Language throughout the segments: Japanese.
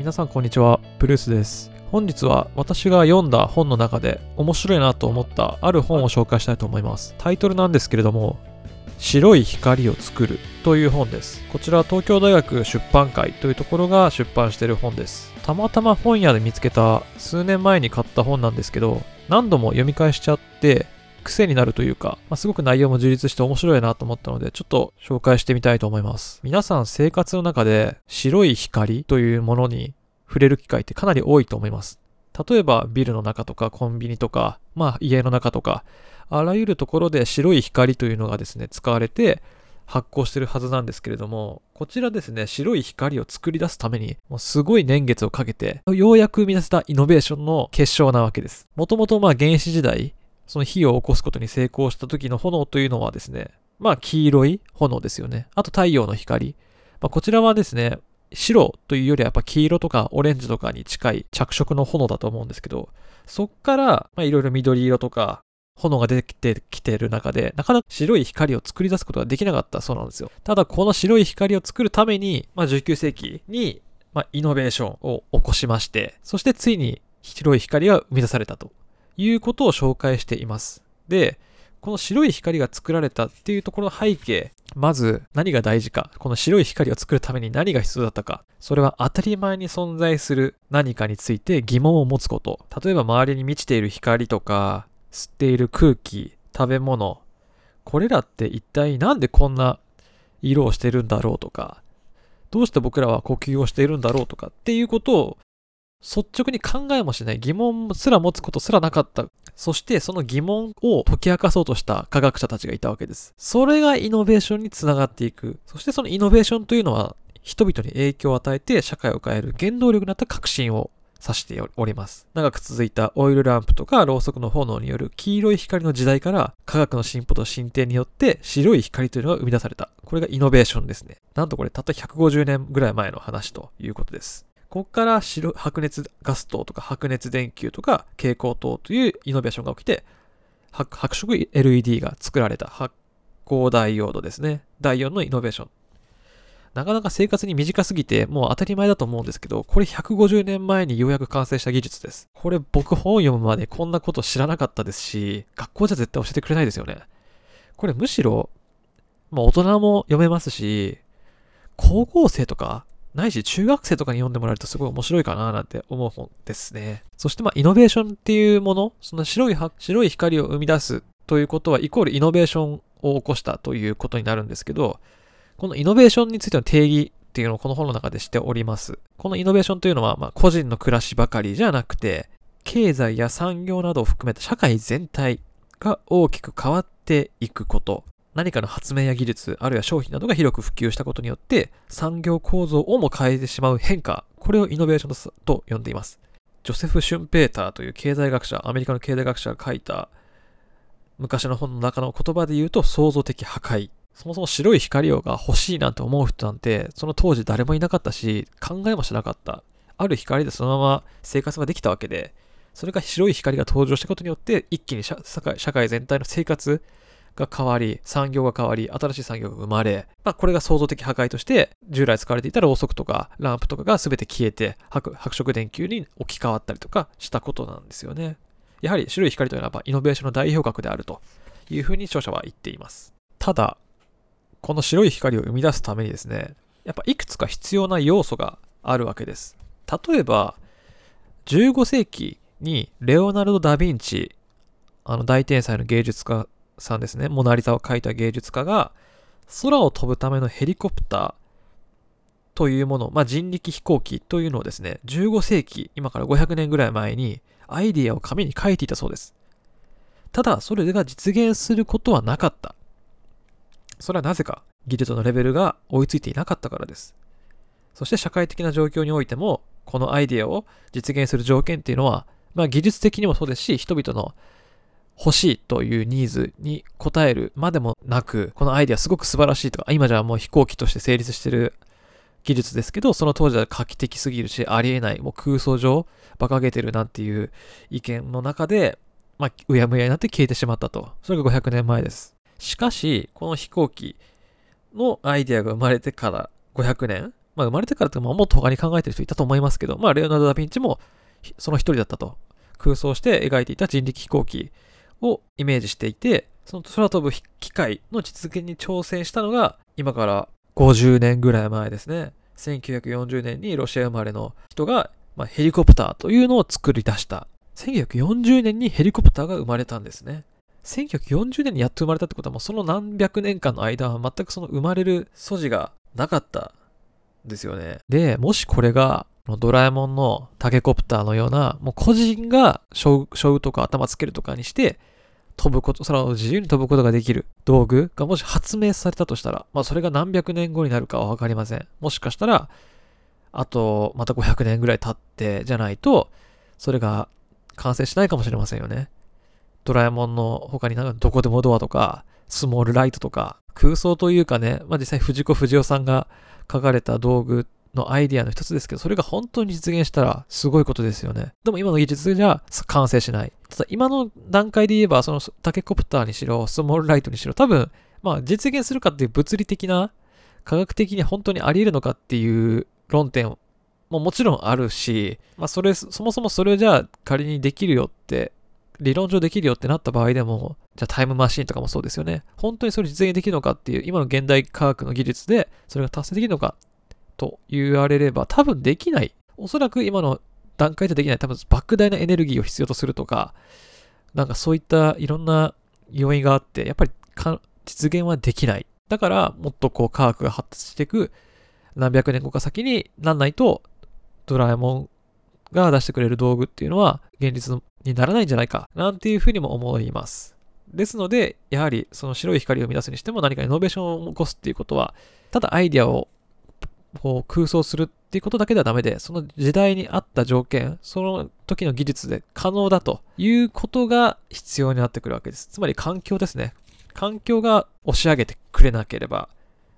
皆さんこんにちは、ブルースです。本日は私が読んだ本の中で面白いなと思ったある本を紹介したいと思います。タイトルなんですけれども、白い光を作るという本です。こちら東京大学出版会というところが出版している本です。たまたま本屋で見つけた数年前に買った本なんですけど、何度も読み返しちゃって、癖になるというか、まあ、すごく内容も充実して面白いなと思ったので、ちょっと紹介してみたいと思います。皆さん生活の中で白い光というものに触れる機会ってかなり多いと思います。例えばビルの中とかコンビニとか、まあ家の中とか、あらゆるところで白い光というのがですね、使われて発光してるはずなんですけれども、こちらですね、白い光を作り出すために、もうすごい年月をかけて、ようやく生み出せたイノベーションの結晶なわけです。もともとまあ原始時代、その火を起こすことに成功した時の炎というのはですね、まあ黄色い炎ですよね。あと太陽の光。まあ、こちらはですね、白というよりはやっぱ黄色とかオレンジとかに近い着色の炎だと思うんですけど、そっからいろいろ緑色とか炎が出てきてきてる中で、なかなか白い光を作り出すことができなかったそうなんですよ。ただこの白い光を作るために、まあ、19世紀に、まあ、イノベーションを起こしまして、そしてついに白い光が生み出されたということを紹介しています。で、この白い光が作られたっていうところの背景、まず何が大事か、この白い光を作るために何が必要だったか、それは当たり前に存在する何かについて疑問を持つこと。例えば周りに満ちている光とか、吸っている空気、食べ物、これらって一体なんでこんな色をしてるんだろうとか、どうして僕らは呼吸をしているんだろうとかっていうことを率直に考えもしない疑問すら持つことすらなかった。そしてその疑問を解き明かそうとした科学者たちがいたわけです。それがイノベーションにつながっていく。そしてそのイノベーションというのは人々に影響を与えて社会を変える原動力になった革新を指しております。長く続いたオイルランプとかろうそくの炎による黄色い光の時代から科学の進歩と進展によって白い光というのが生み出された。これがイノベーションですね。なんとこれたった150年ぐらい前の話ということです。ここから白白熱ガス灯とか白熱電球とか蛍光灯というイノベーションが起きて白白色 LED が作られた発光ダイオードですね。第4のイノベーション。なかなか生活に短すぎてもう当たり前だと思うんですけど、これ150年前にようやく完成した技術です。これ僕本読むまでこんなこと知らなかったですし、学校じゃ絶対教えてくれないですよね。これむしろ、まあ大人も読めますし、高校生とかないし中学生とかに読んでもらえるとすごい面白いかななんて思う本ですね。そしてまあイノベーションっていうもの、その白い白い光を生み出すということはイコールイノベーションを起こしたということになるんですけど、このイノベーションについての定義っていうのをこの本の中でしております。このイノベーションというのはまあ個人の暮らしばかりじゃなくて、経済や産業などを含めた社会全体が大きく変わっていくこと。何かの発明や技術、あるいは商品などが広く普及したことによって、産業構造をも変えてしまう変化、これをイノベーションと呼んでいます。ジョセフ・シュンペーターという経済学者、アメリカの経済学者が書いた昔の本の中の言葉で言うと創造的破壊。そもそも白い光をが欲しいなんて思う人なんて、その当時誰もいなかったし、考えもしなかった。ある光でそのまま生活ができたわけで、それが白い光が登場したことによって、一気に社会社会全体の生活が変わり、産業が変わり、新しい産業が生まれ、まあ、これが創造的破壊として、従来使われていたろうそくとかランプとかが全て消えて白、白色電球に置き換わったりとかしたことなんですよね。やはり白い光というのはイノベーションの代表格であるというふうに著者は言っています。ただ、この白い光を生み出すためにですね、やっぱいくつか必要な要素があるわけです。例えば、15世紀にレオナルド・ダ・ヴィンチ、あの大天才の芸術家さんですね、モナリザを描いた芸術家が、空を飛ぶためのヘリコプターというもの、まあ、人力飛行機というのをですね、15世紀、今から500年ぐらい前に、アイディアを紙に書いていたそうです。ただ、それが実現することはなかった。それはなぜか、技術のレベルが追いついていなかったからです。そして社会的な状況においても、このアイディアを実現する条件っていうのは、まあ技術的にもそうですし、人々の欲しいというニーズに応えるまでもなく、このアイデアすごく素晴らしいとか、今じゃもう飛行機として成立してる技術ですけど、その当時は画期的すぎるし、ありえない、もう空想上、馬鹿げてるなんていう意見の中で、まあ、うやむやになって消えてしまったと。それが500年前です。しかし、この飛行機のアイデアが生まれてから500年、まあ生まれてからとか、まあ、もっと他に考えてる人いたと思いますけど、まあレオナルド・ダ・ヴィンチもその一人だったと。空想して描いていた人力飛行機をイメージしていて、その空飛ぶ機械の実現に挑戦したのが、今から50年ぐらい前ですね。1940年にロシア生まれの人が、まあ、ヘリコプターというのを作り出した。1940年にヘリコプターが生まれたんですね。1940年にやっと生まれたってことはもうその何百年間の間は全くその生まれる素地がなかったんですよね。で、もしこれがドラえもんのタケコプターのような、もう個人が背負とか頭つけるとかにして、飛ぶこと、空を自由に飛ぶことができる道具がもし発明されたとしたら、まあそれが何百年後になるかはわかりません。もしかしたら、あと、また500年ぐらい経ってじゃないと、それが完成しないかもしれませんよね。ドラえもんの他になんかどこでもドアとか、スモールライトとか、空想というかね、まあ実際藤子不二雄さんが書かれた道具のアイディアの一つですけど、それが本当に実現したらすごいことですよね。でも今の技術じゃ完成しない。ただ今の段階で言えば、そのタケコプターにしろ、スモールライトにしろ、多分、まあ実現するかっていう物理的な、科学的に本当にあり得るのかっていう論点ももちろんあるし、まあそれ、そもそもそれをじゃあ仮にできるよって、理論上できるよってなった場合でも、じゃあタイムマシンとかもそうですよね。本当にそれ実現できるのかっていう、今の現代科学の技術でそれが達成できるのかと言われれば多分できない。おそらく今の段階でできない。多分莫大なエネルギーを必要とするとか、なんかそういったいろんな要因があって、やっぱり実現はできない。だからもっとこう科学が発達していく何百年後か先になんないとドラえもんが出してくれる道具っていうのは現実にならないんじゃないかなんていうふうにも思います。ですので、やはりその白い光を生み出すにしても何かイノベーションを起こすっていうことは、ただアイデアをこう空想するっていうことだけではダメで、その時代に合った条件、その時の技術で可能だということが必要になってくるわけです。つまり環境ですね。環境が押し上げてくれなければ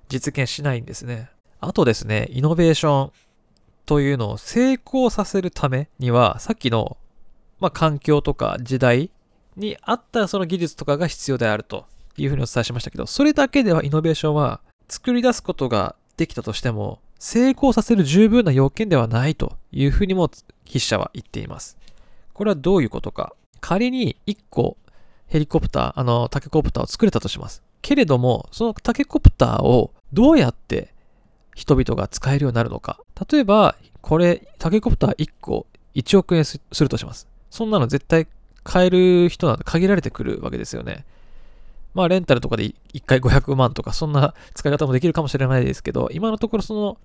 実現しないんですね。あとですね、イノベーションというのを成功させるためには、さっきの、まあ、環境とか時代に合ったその技術とかが必要であるというふうにお伝えしましたけど、それだけではイノベーションは作り出すことができたとしても、成功させる十分な要件ではないというふうにも筆者は言っています。これはどういうことか。仮に1個ヘリコプター、あの、タケコプターを作れたとします。けれども、そのタケコプターをどうやって人々が使えるようになるのか。例えば、これ、タケコプター1個1億円するとします。そんなの絶対買える人なんて限られてくるわけですよね。まあ、レンタルとかで1回500万とか、そんな使い方もできるかもしれないですけど、今のところその、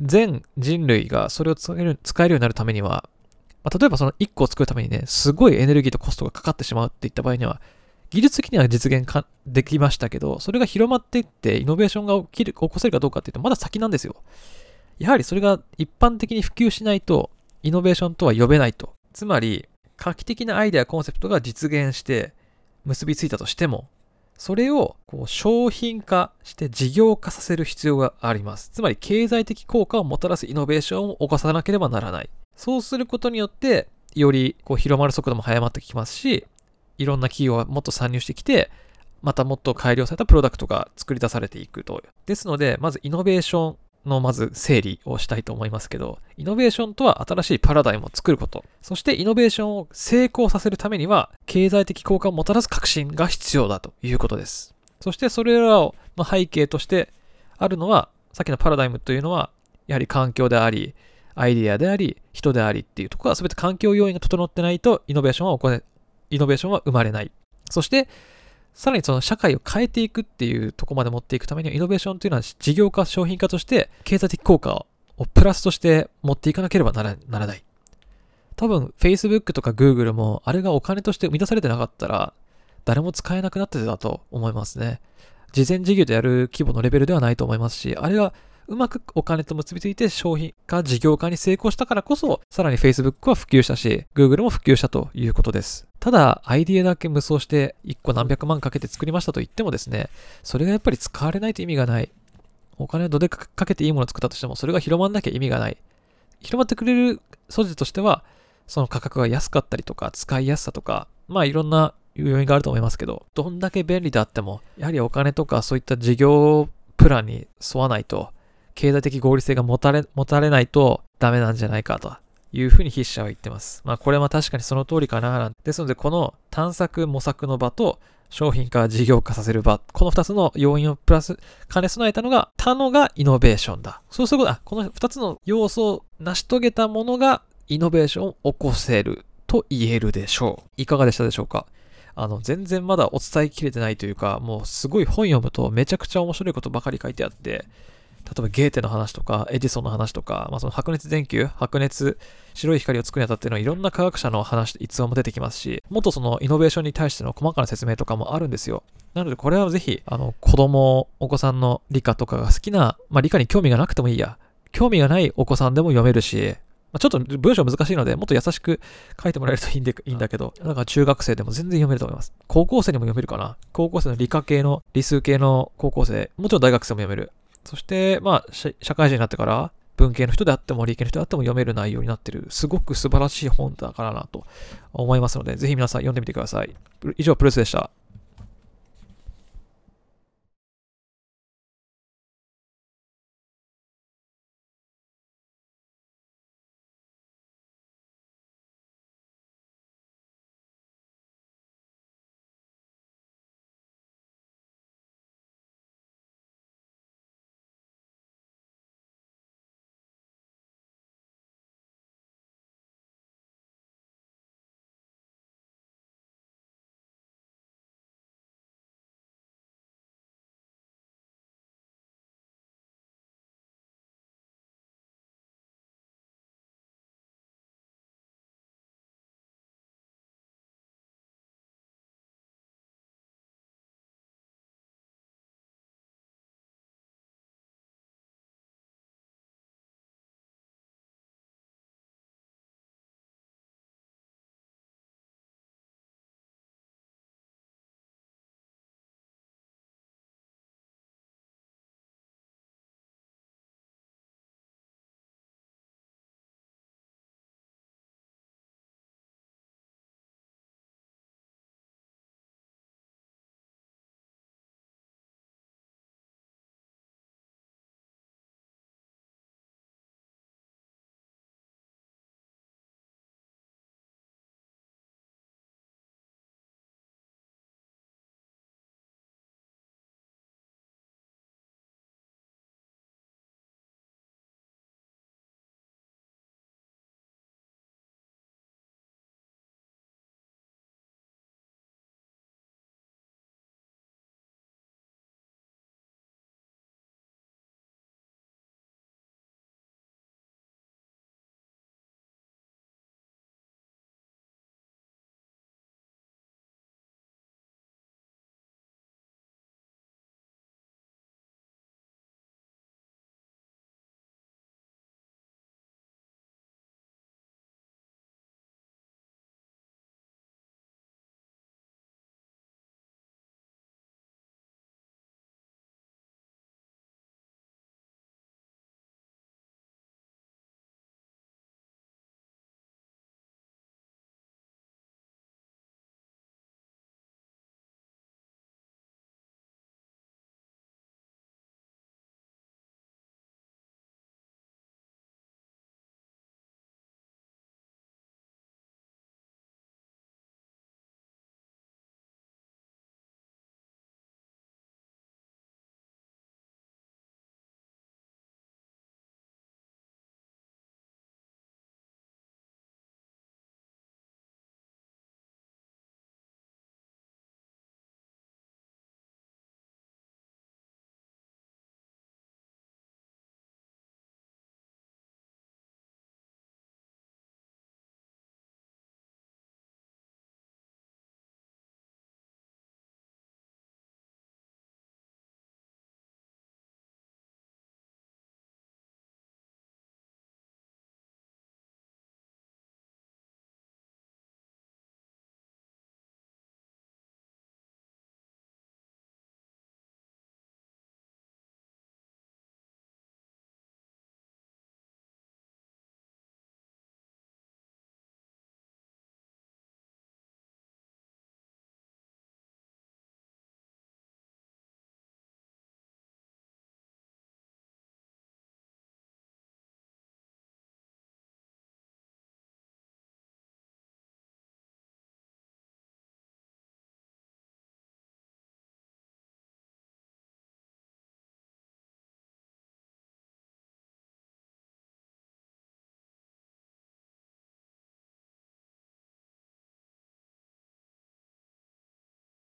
全人類がそれを使える使えるようになるためには、まあ、例えばその1個を作るためにね、すごいエネルギーとコストがかかってしまうっていった場合には、技術的には実現かできましたけど、それが広まっていって、イノベーションが起きる、起こせるかどうかっていうと、まだ先なんですよ。やはりそれが一般的に普及しないと、イノベーションとは呼べないと。つまり、画期的なアイデア、コンセプトが実現して結びついたとしても、それをこう商品化して事業化させる必要があります。つまり経済的効果をもたらすイノベーションを起こさなければならない。そうすることによって、よりこう広まる速度も早まってきますし、いろんな企業がもっと参入してきて、またもっと改良されたプロダクトが作り出されていくと。ですので、まずイノベーションのまず整理をしたいと思いますけど、イノベーションとは新しいパラダイムを作ること。そしてイノベーションを成功させるためには、経済的効果をもたらす革新が必要だということです。そしてそれらの背景としてあるのは、さっきのパラダイムというのは、やはり環境であり、アイデアであり、人でありっていうところは全て環境要因が整ってないとイノベーションは起こ、イノベーションは生まれない。そして、さらにその社会を変えていくっていうとこまで持っていくためには、イノベーションというのは事業化、商品化として、経済的効果をプラスとして持っていかなければならない。多分、Facebook とか Google も、あれがお金として生み出されてなかったら、誰も使えなくなってたと思いますね。事前事業でやる規模のレベルではないと思いますし、あれはうまくお金と結びついて商品化、事業化に成功したからこそ、さらに Facebook は普及したし、Google も普及したということです。ただ、アイディアだけ無双して1個何百万かけて作りましたと言ってもですね、それがやっぱり使われないと意味がない。お金をどでかけていいものを作ったとしても、それが広まんなきゃ意味がない。広まってくれる素地としては、その価格が安かったりとか、使いやすさとか、まあいろんな要因があると思いますけど、どんだけ便利であっても、やはりお金とかそういった事業プランに沿わないと、経済的合理性が持たれ、持たれないとダメなんじゃないかというふうに筆者は言ってます。まあこれは確かにその通りかな。ですのでこの探索模索の場と商品化事業化させる場、この2つの要因をプラス兼ね備えたのが他のがイノベーションだ。そうすることは、この2つの要素を成し遂げたものがイノベーションを起こせると言えるでしょう。いかがでしたでしょうか？あの、全然まだお伝えきれてないというか、もうすごい本読むとめちゃくちゃ面白いことばかり書いてあって、例えばゲーテの話とか、エジソンの話とか、まあ、その白熱電球、白熱、白い光を作るにあたってのいろんな科学者の話、逸話も出てきますし、もっとそのイノベーションに対しての細かな説明とかもあるんですよ。なのでこれはぜひ、あの、子供、お子さんの理科とかが好きな、まあ理科に興味がなくてもいいや。興味がないお子さんでも読めるし、ま、ちょっと文章難しいので、もっと優しく書いてもらえるといいんでいいんだけど、だか中学生でも全然読めると思います。高校生にも読めるかな高校生の理科系の、理数系の高校生、もちろん大学生も読める。そして、まあ、社会人になってから、文系の人であっても理系の人であっても読める内容になってる、すごく素晴らしい本だからなと思いますので、ぜひ皆さん読んでみてください。以上、プルスでした。